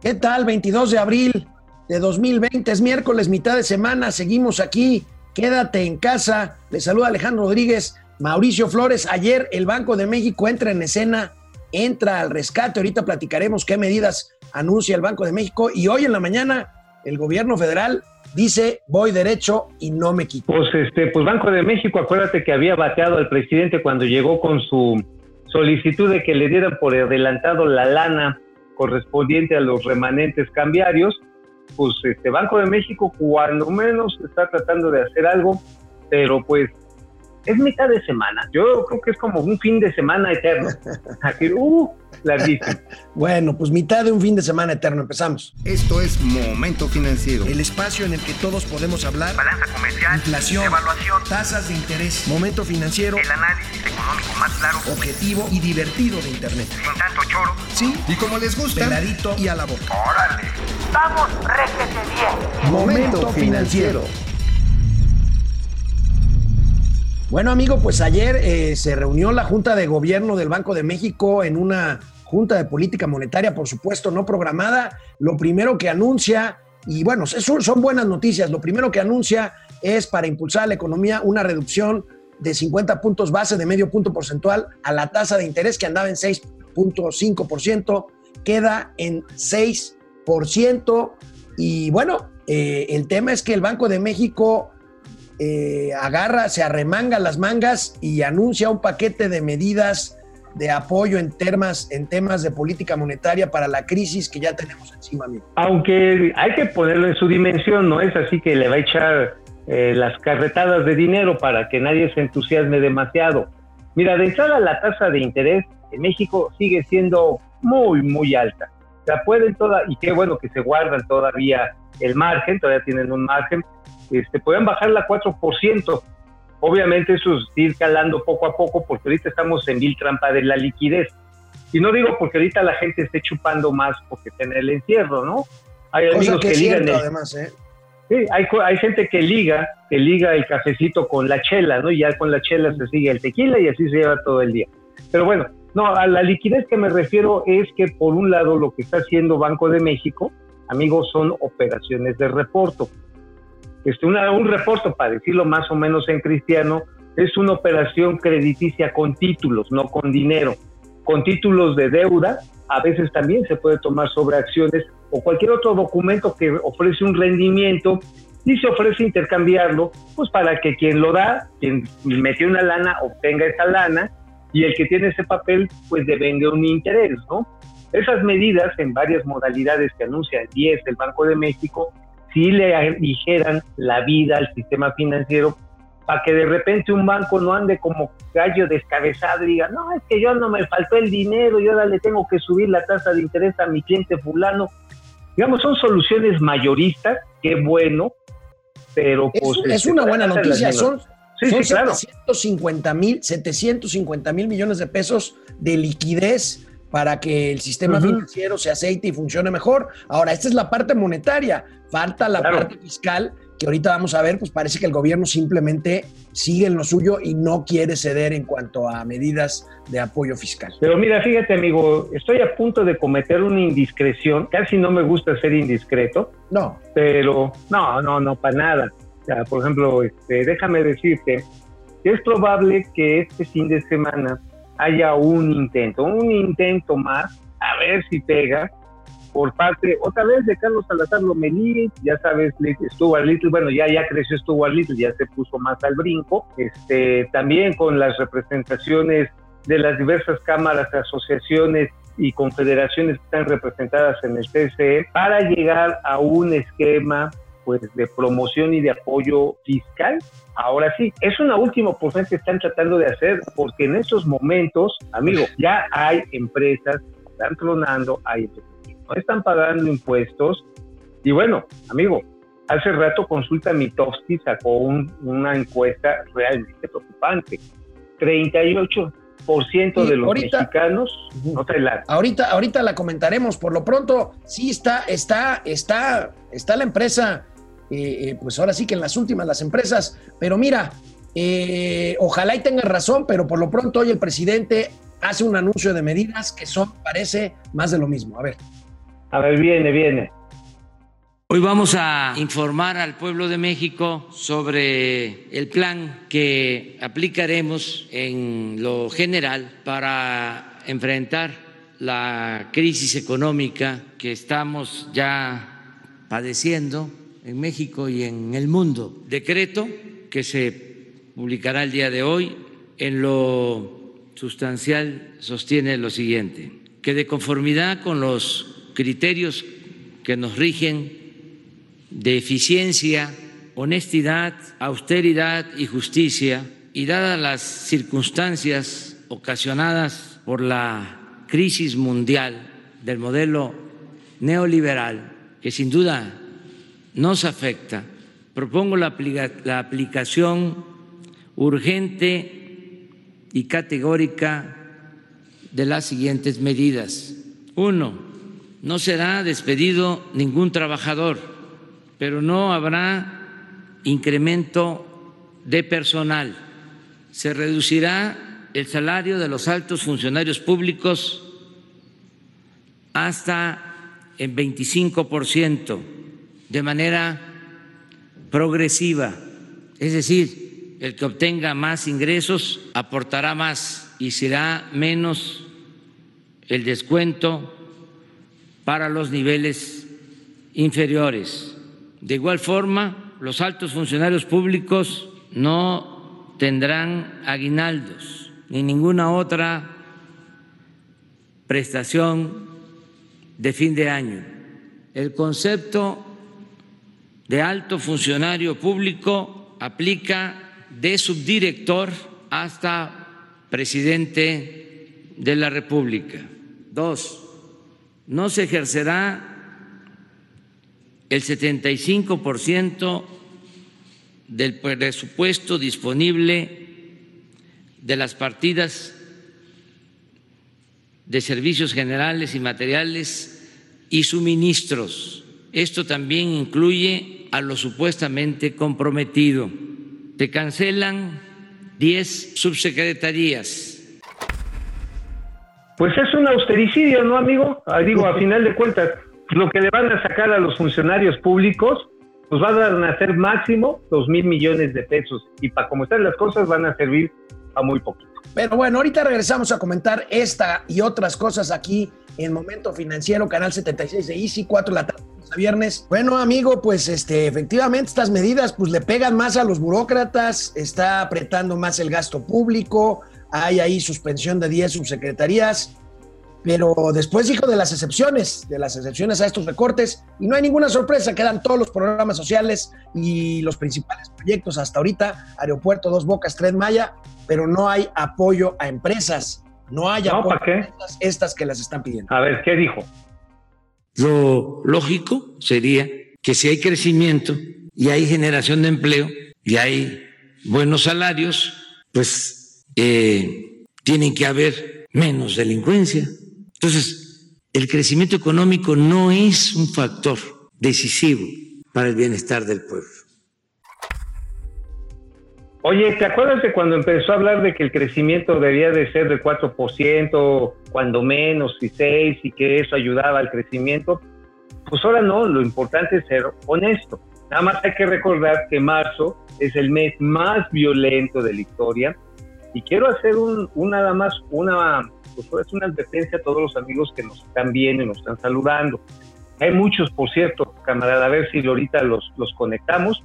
¿Qué tal? 22 de abril de 2020, es miércoles, mitad de semana, seguimos aquí. Quédate en casa. Le saluda Alejandro Rodríguez, Mauricio Flores. Ayer el Banco de México entra en escena, entra al rescate. Ahorita platicaremos qué medidas anuncia el Banco de México. Y hoy en la mañana el gobierno federal dice voy derecho y no me quito. Pues este, pues Banco de México, acuérdate que había bateado al presidente cuando llegó con su solicitud de que le dieran por adelantado la lana correspondiente a los remanentes cambiarios, pues este Banco de México cuando menos está tratando de hacer algo, pero pues es mitad de semana. Yo creo que es como un fin de semana eterno. Aquí, uh, larguísimo. Bueno, pues mitad de un fin de semana eterno. Empezamos. Esto es Momento Financiero. El espacio en el que todos podemos hablar. Balanza comercial. Inflación. Evaluación. Tasas de interés. Momento financiero. El análisis económico más claro. Objetivo y divertido de Internet. Sin tanto choro. Sí. Y como les gusta. Peladito y a la boca. ¡Órale! ¡Vamos, réjete bien! Momento Financiero. Bueno, amigo, pues ayer eh, se reunió la Junta de Gobierno del Banco de México en una Junta de Política Monetaria, por supuesto, no programada. Lo primero que anuncia, y bueno, son, buenas noticias, lo primero que anuncia es para impulsar la economía una reducción de 50 puntos base de medio punto porcentual a la tasa de interés que andaba en 6.5%, queda en 6%. Y bueno, eh, el tema es que el Banco de México eh, agarra, se arremanga las mangas y anuncia un paquete de medidas de apoyo en temas, en temas de política monetaria para la crisis que ya tenemos encima, amigo. Aunque hay que ponerlo en su dimensión, no es así que le va a echar eh, las carretadas de dinero para que nadie se entusiasme demasiado. Mira, de entrada la tasa de interés en México sigue siendo muy, muy alta. Sea, pueden toda, y qué bueno que se guardan todavía el margen, todavía tienen un margen, este, pueden bajarla 4%. Obviamente eso es ir calando poco a poco porque ahorita estamos en mil trampa de la liquidez. Y no digo porque ahorita la gente esté chupando más porque tiene el encierro, ¿no? Hay amigos que, ligan además, ¿eh? Sí, hay, hay gente que liga, que liga el cafecito con la chela, ¿no? Y ya con la chela se sigue el tequila y así se lleva todo el día. Pero bueno, no, a la liquidez que me refiero es que por un lado lo que está haciendo Banco de México, amigos, son operaciones de reporto. Este, un reporto, para decirlo más o menos en cristiano, es una operación crediticia con títulos, no con dinero. Con títulos de deuda, a veces también se puede tomar sobre acciones o cualquier otro documento que ofrece un rendimiento y se ofrece intercambiarlo, pues para que quien lo da, quien metió una lana, obtenga esa lana y el que tiene ese papel, pues devenga un interés, ¿no? Esas medidas en varias modalidades que anuncia el 10 el Banco de México si le dijeran la vida al sistema financiero para que de repente un banco no ande como gallo descabezado y diga, no, es que yo no me faltó el dinero y ahora le tengo que subir la tasa de interés a mi cliente fulano. Digamos, son soluciones mayoristas, qué bueno, pero pues... Es, este, una buena noticia, son, sí, son sí, claro. 750 mil 750 mil millones de pesos de liquidez para que el sistema financiero se aceite y funcione mejor. Ahora, esta es la parte monetaria, falta la Claro. parte fiscal, que ahorita vamos a ver, pues parece que el gobierno simplemente sigue en lo suyo y no quiere ceder en cuanto a medidas de apoyo fiscal. Pero mira, fíjate amigo, estoy a punto de cometer una indiscreción, casi no me gusta ser indiscreto, No, pero no, no, no, para nada. O sea, por ejemplo, este, déjame decirte que es probable que este fin de semana haya un intento, un intento más, a ver si pega, por parte, otra vez, de Carlos Salazar Lomelí, ya sabes, Stuart Little, bueno, ya, ya creció Stuart Little, ya se puso más al brinco, este, también con las representaciones de las diversas cámaras, asociaciones y confederaciones que están representadas en el TCE para llegar a un esquema pues de promoción y de apoyo fiscal. Ahora sí, es una última oportunidad que están tratando de hacer porque en estos momentos, amigo, ya hay empresas que están tronando, hay que no están pagando impuestos y bueno, amigo, hace rato Consulta Mitofsky sacó un- una encuesta realmente preocupante. 38% Y de los ahorita- mexicanos no traen lana. ahorita, ahorita la comentaremos. Por lo pronto, sí está, está, está, está la empresa, eh, eh, pues ahora sí que en las últimas las empresas. Pero mira, eh, ojalá y tenga razón, pero por lo pronto hoy el presidente hace un anuncio de medidas que son, parece, más de lo mismo. A ver. A ver, viene, viene. Hoy vamos a informar al pueblo de México sobre el plan que aplicaremos en lo general para enfrentar la crisis económica que estamos ya padeciendo en México y en el mundo. Decreto que se publicará el día de hoy en lo sustancial sostiene lo siguiente, que de conformidad con los criterios que nos rigen de eficiencia, honestidad, austeridad y justicia, y dadas las circunstancias ocasionadas por la crisis mundial del modelo neoliberal, que sin duda nos afecta, propongo la, la aplicación urgente y categórica de las siguientes medidas. Uno, no será despedido ningún trabajador pero no habrá incremento de personal. Se reducirá el salario de los altos funcionarios públicos hasta en 25% de manera progresiva. Es decir, el que obtenga más ingresos aportará más y será menos el descuento para los niveles inferiores. De igual forma, los altos funcionarios públicos no tendrán aguinaldos ni ninguna otra prestación de fin de año. El concepto de alto funcionario público aplica de subdirector hasta presidente de la República. Dos, no se ejercerá el 75% del presupuesto disponible de las partidas de servicios generales y materiales y suministros. Esto también incluye a lo supuestamente comprometido. Se cancelan 10 subsecretarías. Pues es un austericidio, ¿no, amigo? Ah, digo, a final de cuentas, lo que le van a sacar a los funcionarios públicos, pues van a hacer máximo dos mil millones de pesos. Y para como están las cosas, van a servir a muy poquito. Pero bueno, ahorita regresamos a comentar esta y otras cosas aquí en Momento Financiero, Canal 76 de Easy, 4 de la tarde a viernes. Bueno, amigo, pues este, efectivamente estas medidas pues le pegan más a los burócratas, está apretando más el gasto público, hay ahí suspensión de 10 subsecretarías pero después dijo de las excepciones, de las excepciones a estos recortes, y no hay ninguna sorpresa, quedan todos los programas sociales y los principales proyectos hasta ahorita, Aeropuerto Dos Bocas, Tren Maya, pero no hay apoyo a empresas, no hay apoyo a empresas estas que las están pidiendo. A ver, ¿qué dijo? Lo lógico sería que si hay crecimiento y hay generación de empleo y hay buenos salarios, pues eh, tienen que haber menos delincuencia. Entonces, el crecimiento económico no es un factor decisivo para el bienestar del pueblo. Oye, ¿te acuerdas de cuando empezó a hablar de que el crecimiento debía de ser de 4%, cuando menos, y 6%, y que eso ayudaba al crecimiento? Pues ahora no, lo importante es ser honesto. Nada más hay que recordar que marzo es el mes más violento de la historia. Y quiero hacer un, nada más una pues es una advertencia a todos los amigos que nos están viendo y nos están saludando. Hay muchos, por cierto, camarada, a ver si ahorita los, los conectamos,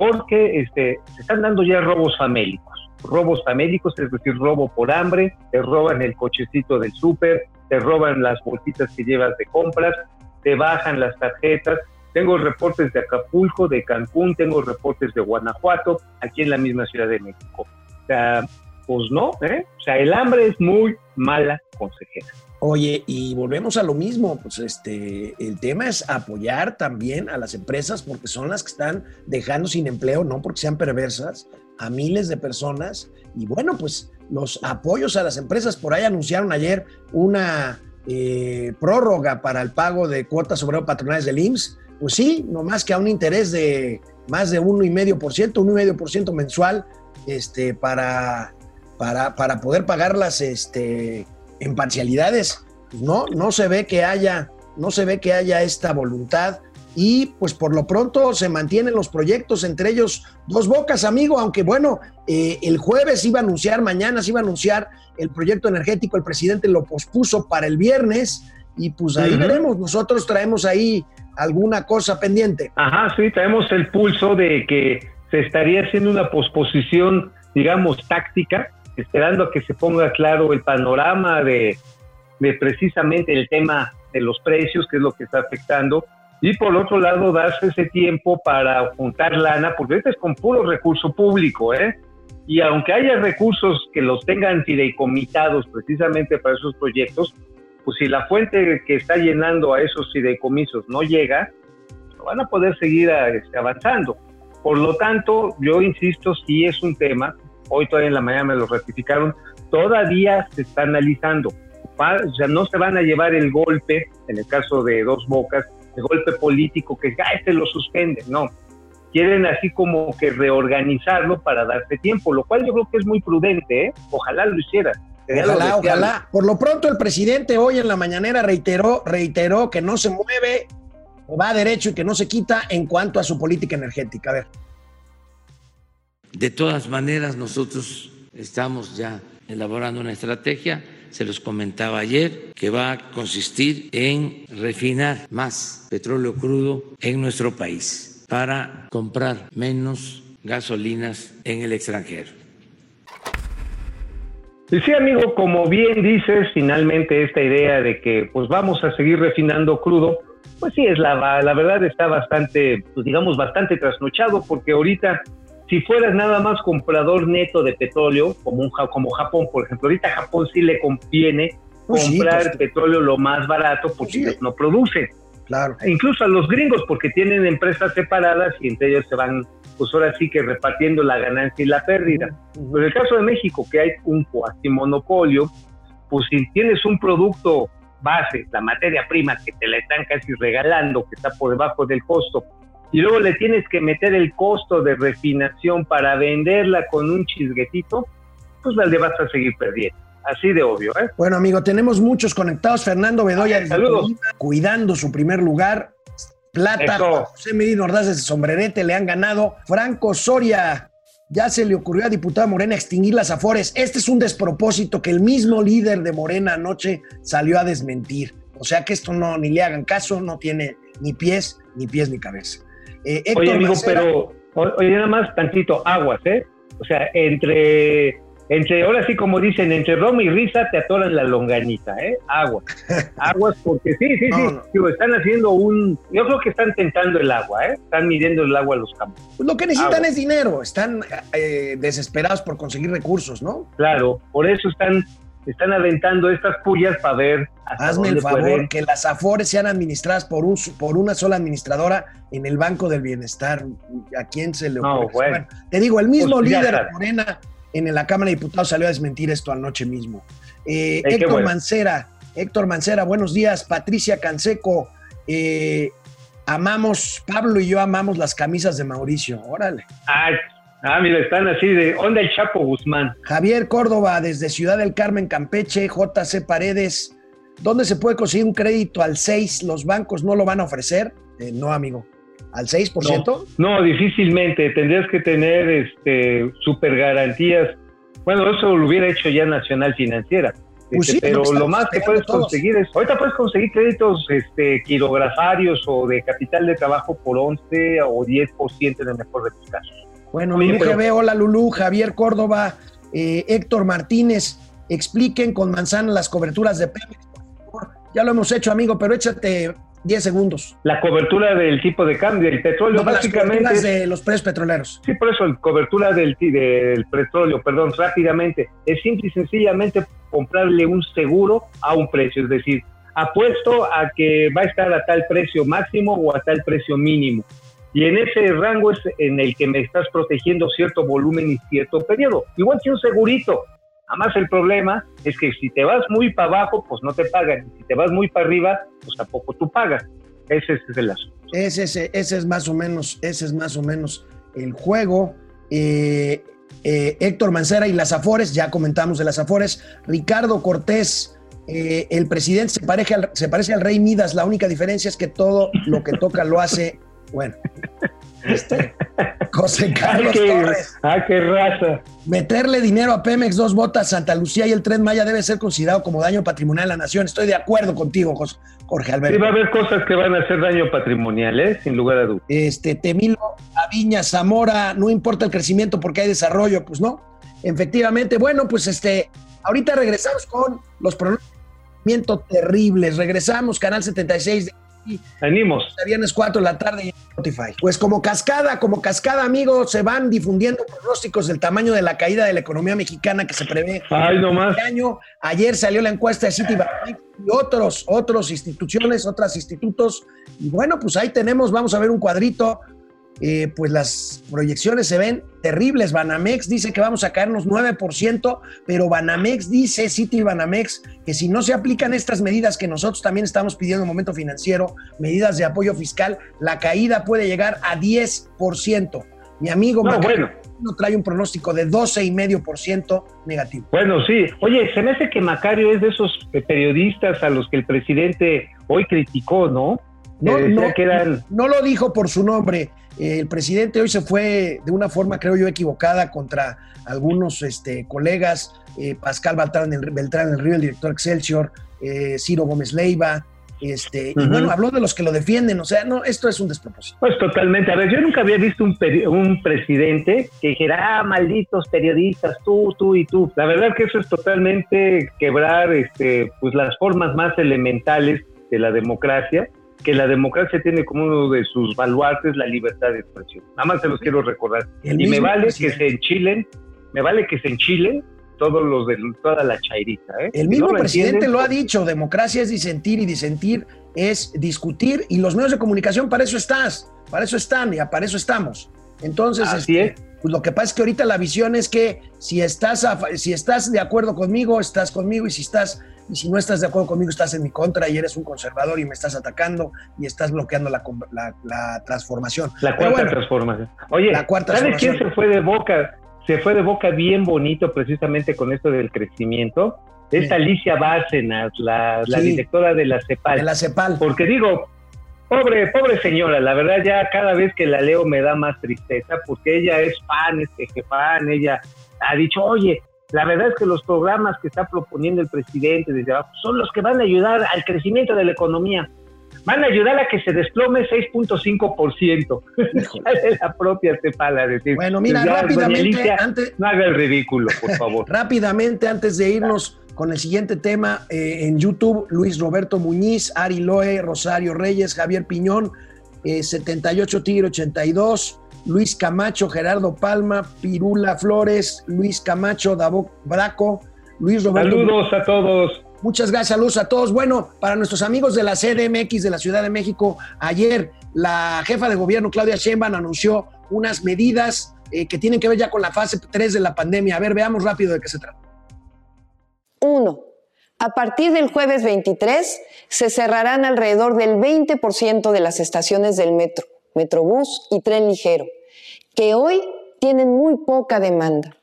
porque este, se están dando ya robos famélicos. Robos famélicos, es decir, robo por hambre, te roban el cochecito del súper, te roban las bolsitas que llevas de compras, te bajan las tarjetas. Tengo reportes de Acapulco, de Cancún, tengo reportes de Guanajuato, aquí en la misma Ciudad de México. O sea, pues no, ¿eh? O sea, el hambre es muy mala consejera. Oye, y volvemos a lo mismo, pues este, el tema es apoyar también a las empresas porque son las que están dejando sin empleo, no porque sean perversas, a miles de personas. Y bueno, pues los apoyos a las empresas, por ahí anunciaron ayer una eh, prórroga para el pago de cuotas obrero patronales del IMSS. Pues sí, no más que a un interés de más de 1,5%, 1,5% mensual este, para para, para poder pagarlas este, en parcialidades. No, no se ve que haya no se ve que haya esta voluntad y pues por lo pronto se mantienen los proyectos, entre ellos Dos Bocas, amigo, aunque bueno, eh, el jueves iba a anunciar, mañana se iba a anunciar el proyecto energético, el presidente lo pospuso para el viernes y pues ahí veremos, nosotros traemos ahí alguna cosa pendiente. Ajá, sí, traemos el pulso de que se estaría haciendo una posposición, digamos, táctica, esperando a que se ponga claro el panorama de, de precisamente el tema de los precios, que es lo que está afectando, y por otro lado darse ese tiempo para juntar lana, porque este es con puro recurso público, ¿eh? Y aunque haya recursos que los tengan fideicomisados precisamente para esos proyectos, pues si la fuente que está llenando a esos fideicomisos no llega, no van a poder seguir este, avanzando. Por lo tanto, yo insisto, sí es un tema, hoy todavía en la mañana me lo ratificaron, todavía se está analizando. O sea, no se van a llevar el golpe, en el caso de Dos Bocas, el golpe político que ah, este lo suspende, no. Quieren así como que reorganizarlo para darse tiempo, lo cual yo creo que es muy prudente, ¿eh? ojalá lo hiciera. Ojalá, ojalá. Por lo pronto el presidente hoy en la mañanera reiteró, reiteró que no se mueve, va derecho y que no se quita en cuanto a su política energética. A ver. De todas maneras, nosotros estamos ya elaborando una estrategia, se los comentaba ayer, que va a consistir en refinar más petróleo crudo en nuestro país para comprar menos gasolinas en el extranjero. Y sí, amigo, como bien dices, finalmente esta idea de que pues vamos a seguir refinando crudo, pues sí, es la, la verdad está bastante, pues digamos, bastante trasnochado, porque ahorita si fueras nada más comprador neto de petróleo, como, un, como Japón, por ejemplo, ahorita a Japón sí le conviene pues comprar pues petróleo lo más barato porque pues no produce. Claro. incluso a los gringos, porque tienen empresas separadas y entre ellos se van pues ahora sí que repartiendo la ganancia y la pérdida. Pero en el caso de México, que hay un cuasi monopolio, pues si tienes un producto base, la materia prima que te la están casi regalando, que está por debajo del costo, y luego le tienes que meter el costo de refinación para venderla con un chisguetito, pues la vas a seguir perdiendo. Así de obvio, ¿eh? Bueno, amigo, tenemos muchos conectados. Fernando Bedoya, cuidando su primer lugar. Plata, José Medina Ordaz de sombrerete le han ganado. Franco Soria, ya se le ocurrió a diputada Morena extinguir las afores. Este es un despropósito que el mismo líder de Morena anoche salió a desmentir. O sea que esto no, ni le hagan caso, no tiene ni pies, ni pies ni cabeza. Eh, oye, amigo, pero, oye, nada más tantito, aguas, ¿eh? O sea, entre entre, ahora sí como dicen, entre Roma y risa te atoran la longanita, ¿eh? Agua. Aguas porque sí, sí, sí. están haciendo un... Yo creo que están tentando el agua, ¿eh? Están midiendo el agua a los campos. Pues lo que necesitan es dinero. Están eh, desesperados por conseguir recursos, ¿no? Claro, por eso están están aventando estas pullas para ver. Hazme el favor que las AFORES sean administradas por, un, por una sola administradora en el Banco del Bienestar. ¿A quién se le ocurre? No, bueno. te digo, el mismo pues líder de Morena en la Cámara de Diputados salió a desmentir esto anoche mismo. Eh, Héctor Mancera, Héctor Mancera, buenos días. Patricia Canseco, eh, amamos, Pablo y yo amamos las camisas de Mauricio. Órale. Ah, mira, están así de onda el Chapo Guzmán. Javier Córdoba, desde Ciudad del Carmen, Campeche, JC Paredes. ¿Dónde se puede conseguir un crédito al 6? ¿Los bancos no lo van a ofrecer? Eh, no, amigo al 6%? No, difícilmente. Tendrías que tener este, super garantías. Bueno, eso lo hubiera hecho ya Nacional Financiera. Pues este, pero lo, más que puedes conseguir es, ahorita puedes conseguir créditos este, quilografarios o de capital de trabajo por 11 o 10% en el mejor de tus casos. Bueno, Lulú pero... hola Lulú, Javier Córdoba, eh, Héctor Martínez, expliquen con manzana las coberturas de Pemex, Ya lo hemos hecho, amigo, pero échate 10 segundos. La cobertura del tipo de cambio, el petróleo básicamente... Las de los precios petroleros. Sí, por eso, la cobertura del, del petróleo, perdón, rápidamente, es simple y sencillamente comprarle un seguro a un precio, es decir, apuesto a que va a estar a tal precio máximo o a tal precio mínimo. Y en ese rango es en el que me estás protegiendo cierto volumen y cierto periodo. Igual que un segurito, Además, el problema es que si te vas muy para abajo, pues no te pagan. Y si te vas muy para arriba, pues tampoco tú pagas. Ese es el asunto. Ese, ese, ese es más o menos, ese es más o menos el juego. Eh, eh, Héctor Mancera y las Afores, ya comentamos de las Afores. Ricardo Cortés, eh, el presidente se, parece al, se parece al rey Midas, la única diferencia es que todo lo que toca lo hace, bueno, este, José Carlos qué, Torres. Ah, qué raza. Meterle dinero a Pemex, dos botas, Santa Lucía y el Tren Maya debe ser considerado como daño patrimonial a la nación. Estoy de acuerdo contigo, Jorge Alberto. Sí, va a haber cosas que van a hacer daño patrimonial, ¿eh? sin lugar a dudas. este, Temilo, Aviña, Zamora, no importa el crecimiento porque hay desarrollo, pues no. Efectivamente, bueno, pues este, ahorita regresamos con los pronósticos terribles. Regresamos, Canal 76 de Animos. de viernes 4 de la tarde en Spotify. Pues como cascada, como cascada, amigos, se van difundiendo pronósticos del tamaño de la caída de la economía mexicana que se prevé Ay, nomás. este año. Ayer salió la encuesta de Citibank y otros, otros instituciones, otros institutos. Y bueno, pues ahí tenemos, vamos a ver un cuadrito. Eh, pues las proyecciones se ven terribles. Banamex dice que vamos a caernos 9%, pero Banamex dice, City Banamex, que si no se aplican estas medidas que nosotros también estamos pidiendo en el momento financiero, medidas de apoyo fiscal, la caída puede llegar a 10%. Mi amigo No, bueno. trae un pronóstico de 12,5% negativo. Bueno, sí. Oye, se me hace que Macario es de esos periodistas a los que el presidente hoy criticó, ¿no? No, no, que eran... no lo dijo por su nombre. El presidente hoy se fue de una forma, creo yo, equivocada contra algunos este, colegas. eh, Pascal Beltrán del, Beltrán del Río, el director Excelsior, eh, Ciro Gómez Leiva. Este, Y bueno, habló de los que lo defienden. O sea, no, esto es un despropósito. Pues totalmente. A ver, yo nunca había visto un, peri- un presidente que dijera, ah, malditos periodistas, tú, tú y tú. La verdad que eso es totalmente quebrar este, pues las formas más elementales de la democracia, que la democracia tiene como uno de sus baluartes la libertad de expresión. Nada más se los quiero recordar. El y me vale presidente. que se enchilen, me vale que se enchilen todos los de toda la chairita. ¿eh? El Si mismo no lo presidente entienden, lo ha dicho, democracia es disentir y disentir es discutir y los medios de comunicación para eso estás, para eso están y para eso estamos. Entonces, Así este, es. pues lo que pasa es que ahorita la visión es que si estás, a si estás de acuerdo conmigo, estás conmigo y si estás y si no estás de acuerdo conmigo, estás en mi contra y eres un conservador y me estás atacando y estás bloqueando la, la- la transformación. La cuarta bueno, transformación. Oye, La cuarta ¿sabes quién se fue de boca? Se fue de boca bien bonito precisamente con esto del crecimiento. Es Sí. Alicia Bárcenas, la, la Sí. directora de la CEPAL. de la CEPAL. Porque digo, pobre, pobre señora, la verdad ya cada vez que la leo me da más tristeza porque ella es fan, es fan, ella ha dicho, oye, la verdad es que los programas que está proponiendo el presidente desde abajo son los que van a ayudar al crecimiento de la economía. Van a ayudar a que se desplome 6.5%. Sale la propia CEPAL a decir. Bueno, mira, "Ya, rápidamente, Alicia, antes, no haga el ridículo, por favor. Rápidamente, antes de irnos con el siguiente tema, eh, en YouTube, Luis Roberto Muñiz, Ari Loe, Rosario Reyes, Javier Piñón, eh, 78 Tigre 82, Luis Camacho, Gerardo Palma, Pirula Flores, Luis Camacho, Davo Braco, Luis Roberto. Saludos a todos. Muchas gracias, saludos a todos. Bueno, para nuestros amigos de la CDMX de la Ciudad de México, ayer la jefa de gobierno, Claudia Sheinbaum, anunció unas medidas eh, que tienen que ver ya con la fase 3 de la pandemia. A ver, veamos rápido de qué se trata. 1. A partir del jueves 23 se cerrarán alrededor del 20% de las estaciones del metro, metrobús y tren ligero, que hoy tienen muy poca demanda.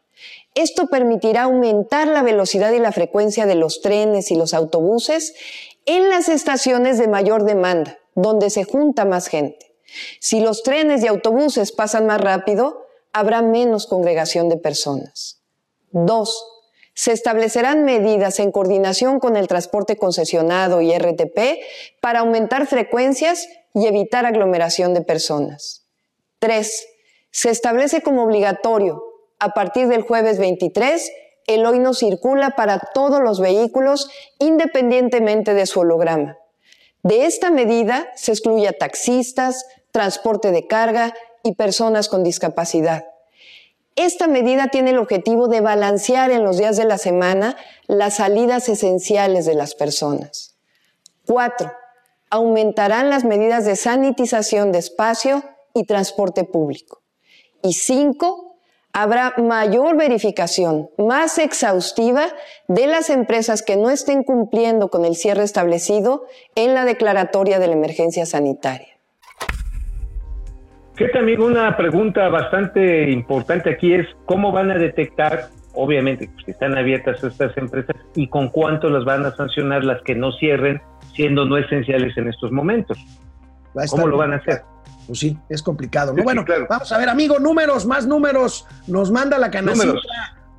Esto permitirá aumentar la velocidad y la frecuencia de los trenes y los autobuses en las estaciones de mayor demanda, donde se junta más gente. Si los trenes y autobuses pasan más rápido, habrá menos congregación de personas. 2. Se establecerán medidas en coordinación con el transporte concesionado y RTP para aumentar frecuencias y evitar aglomeración de personas. 3. Se establece como obligatorio, a partir del jueves 23, el hoy no circula para todos los vehículos independientemente de su holograma. De esta medida se excluye a taxistas, transporte de carga y personas con discapacidad. Esta medida tiene el objetivo de balancear en los días de la semana las salidas esenciales de las personas. 4. Aumentarán las medidas de sanitización de espacio y transporte público. Y 5. Habrá mayor verificación, más exhaustiva, de las empresas que no estén cumpliendo con el cierre establecido en la declaratoria de la emergencia sanitaria. Que también una pregunta bastante importante aquí es cómo van a detectar obviamente, pues, están abiertas estas empresas y con cuánto las van a sancionar las que no cierren, siendo no esenciales en estos momentos. ¿Cómo lo van a hacer? Pues sí, es complicado. ¿no? Sí, bueno, claro. vamos a ver, amigo, números, más números. Nos manda la. Números.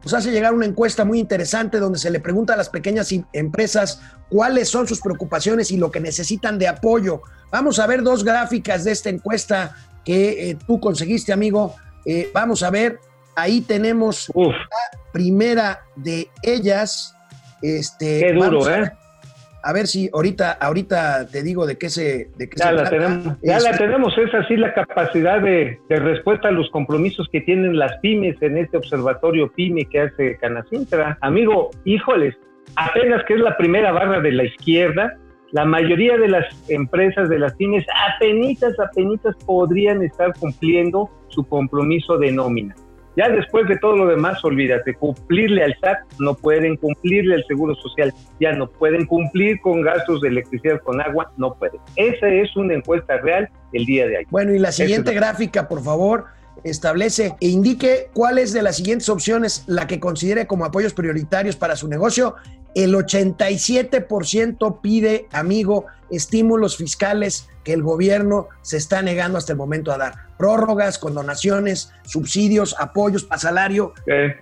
Nos hace llegar una encuesta muy interesante donde se le pregunta a las pequeñas empresas cuáles son sus preocupaciones y lo que necesitan de apoyo. Vamos a ver dos gráficas de esta encuesta que eh, tú conseguiste, amigo. Eh, vamos a ver, ahí tenemos Uf, primera de ellas. Este, qué duro, ¿eh? A ver si ahorita, ahorita te digo de qué se, de qué Ya se la trata. tenemos, ya Es- la tenemos, es así la capacidad de, de respuesta a los compromisos que tienen las pymes en este observatorio pyme que hace Canacintra. Amigo, híjoles, apenas que es la primera barra de la izquierda, la mayoría de las empresas de las pymes apenitas, apenitas podrían estar cumpliendo su compromiso de nómina. Ya después de todo lo demás, olvídate, cumplirle al SAT no pueden, cumplirle al Seguro Social ya no pueden, cumplir con gastos de electricidad, con agua, no pueden. Esa es una encuesta real el día de ayer. Bueno, y la siguiente es- gráfica, por favor, establece e indique cuál es de las siguientes opciones la que considere como apoyos prioritarios para su negocio. El 87% pide, amigo, estímulos fiscales que el gobierno se está negando hasta el momento a dar. Prórrogas, condonaciones, subsidios, apoyos para salario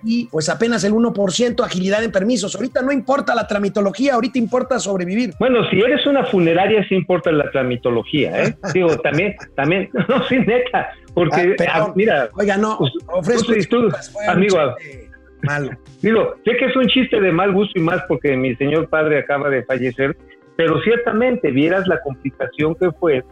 y pues apenas el 1% agilidad en permisos. Ahorita no importa la tramitología, ahorita importa sobrevivir. Bueno, si eres una funeraria, sí importa la tramitología, ¿eh? Digo, también, también, no, sí, neta, porque, Ah, ah, mira, Oiga, no, Pues, ofrezco tú tú, disculpas, amigo. Malo. digo, sé que es un chiste de mal gusto y más porque mi señor padre acaba de fallecer, pero ciertamente vieras la complicación que fue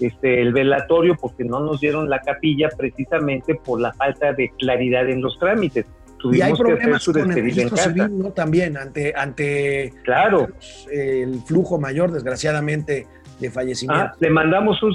este, el velatorio porque no nos dieron la capilla precisamente por la falta de claridad en los trámites. Y hay Tuvimos que hacer su con el registro casa. civil, ¿no? También ante, ante Claro. el flujo mayor, desgraciadamente, de fallecimientos. Ah, le mandamos un...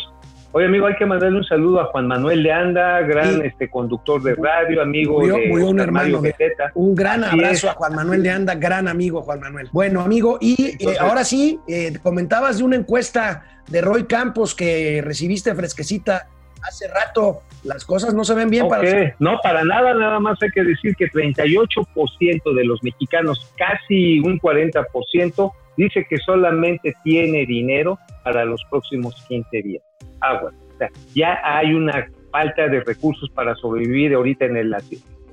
Oye, amigo, hay que mandarle un saludo a Juan Manuel de Anda, gran Sí. este conductor de radio, amigo Murió- de murió un hermano de-. Un gran Así abrazo es. a Juan Manuel de Anda, gran amigo Juan Manuel. Bueno, amigo, y eh, ahora sí, eh, comentabas de una encuesta de Roy Campos que recibiste fresquecita hace rato. Las cosas no se ven bien para No, para nada, nada más hay que decir que 38% de los mexicanos, casi un 40%, dice que solamente tiene dinero para los próximos 15 días. Agua. O sea, ya hay una falta de recursos para sobrevivir ahorita en, el,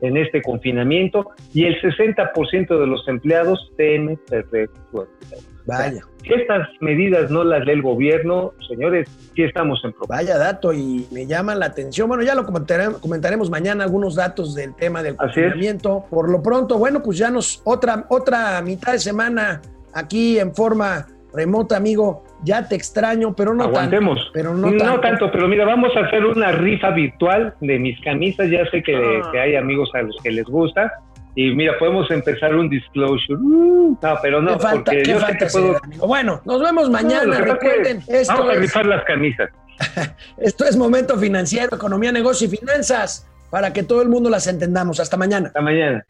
en este confinamiento y el 60% de los empleados teme perder su actividad. Vaya, Si estas medidas no las lee el gobierno, señores, sí estamos en problemas. vaya dato y me llama la atención. Bueno, ya lo comentaremos, comentaremos mañana algunos datos del tema del confinamiento. Por lo pronto, bueno, pues ya nos otra otra mitad de semana aquí en forma remota, amigo. Ya te extraño, pero no Aguantemos. tanto. Pero no, tanto. pero mira, vamos a hacer una rifa virtual de mis camisas. Ya sé que, Ah. que hay amigos a los que les gusta. Y mira, podemos empezar un disclosure. Uh, no, pero no, ¿Qué falta, porque qué yo sé falta que puedo. Bueno, nos vemos No, mañana. es Recuerden, esto Vamos a rifar las camisas. esto es Momento Financiero, Economía, Negocio y Finanzas, para que todo el mundo las entendamos. Hasta mañana. Hasta mañana.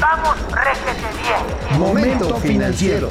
Vamos, réjete bien. Momento financiero.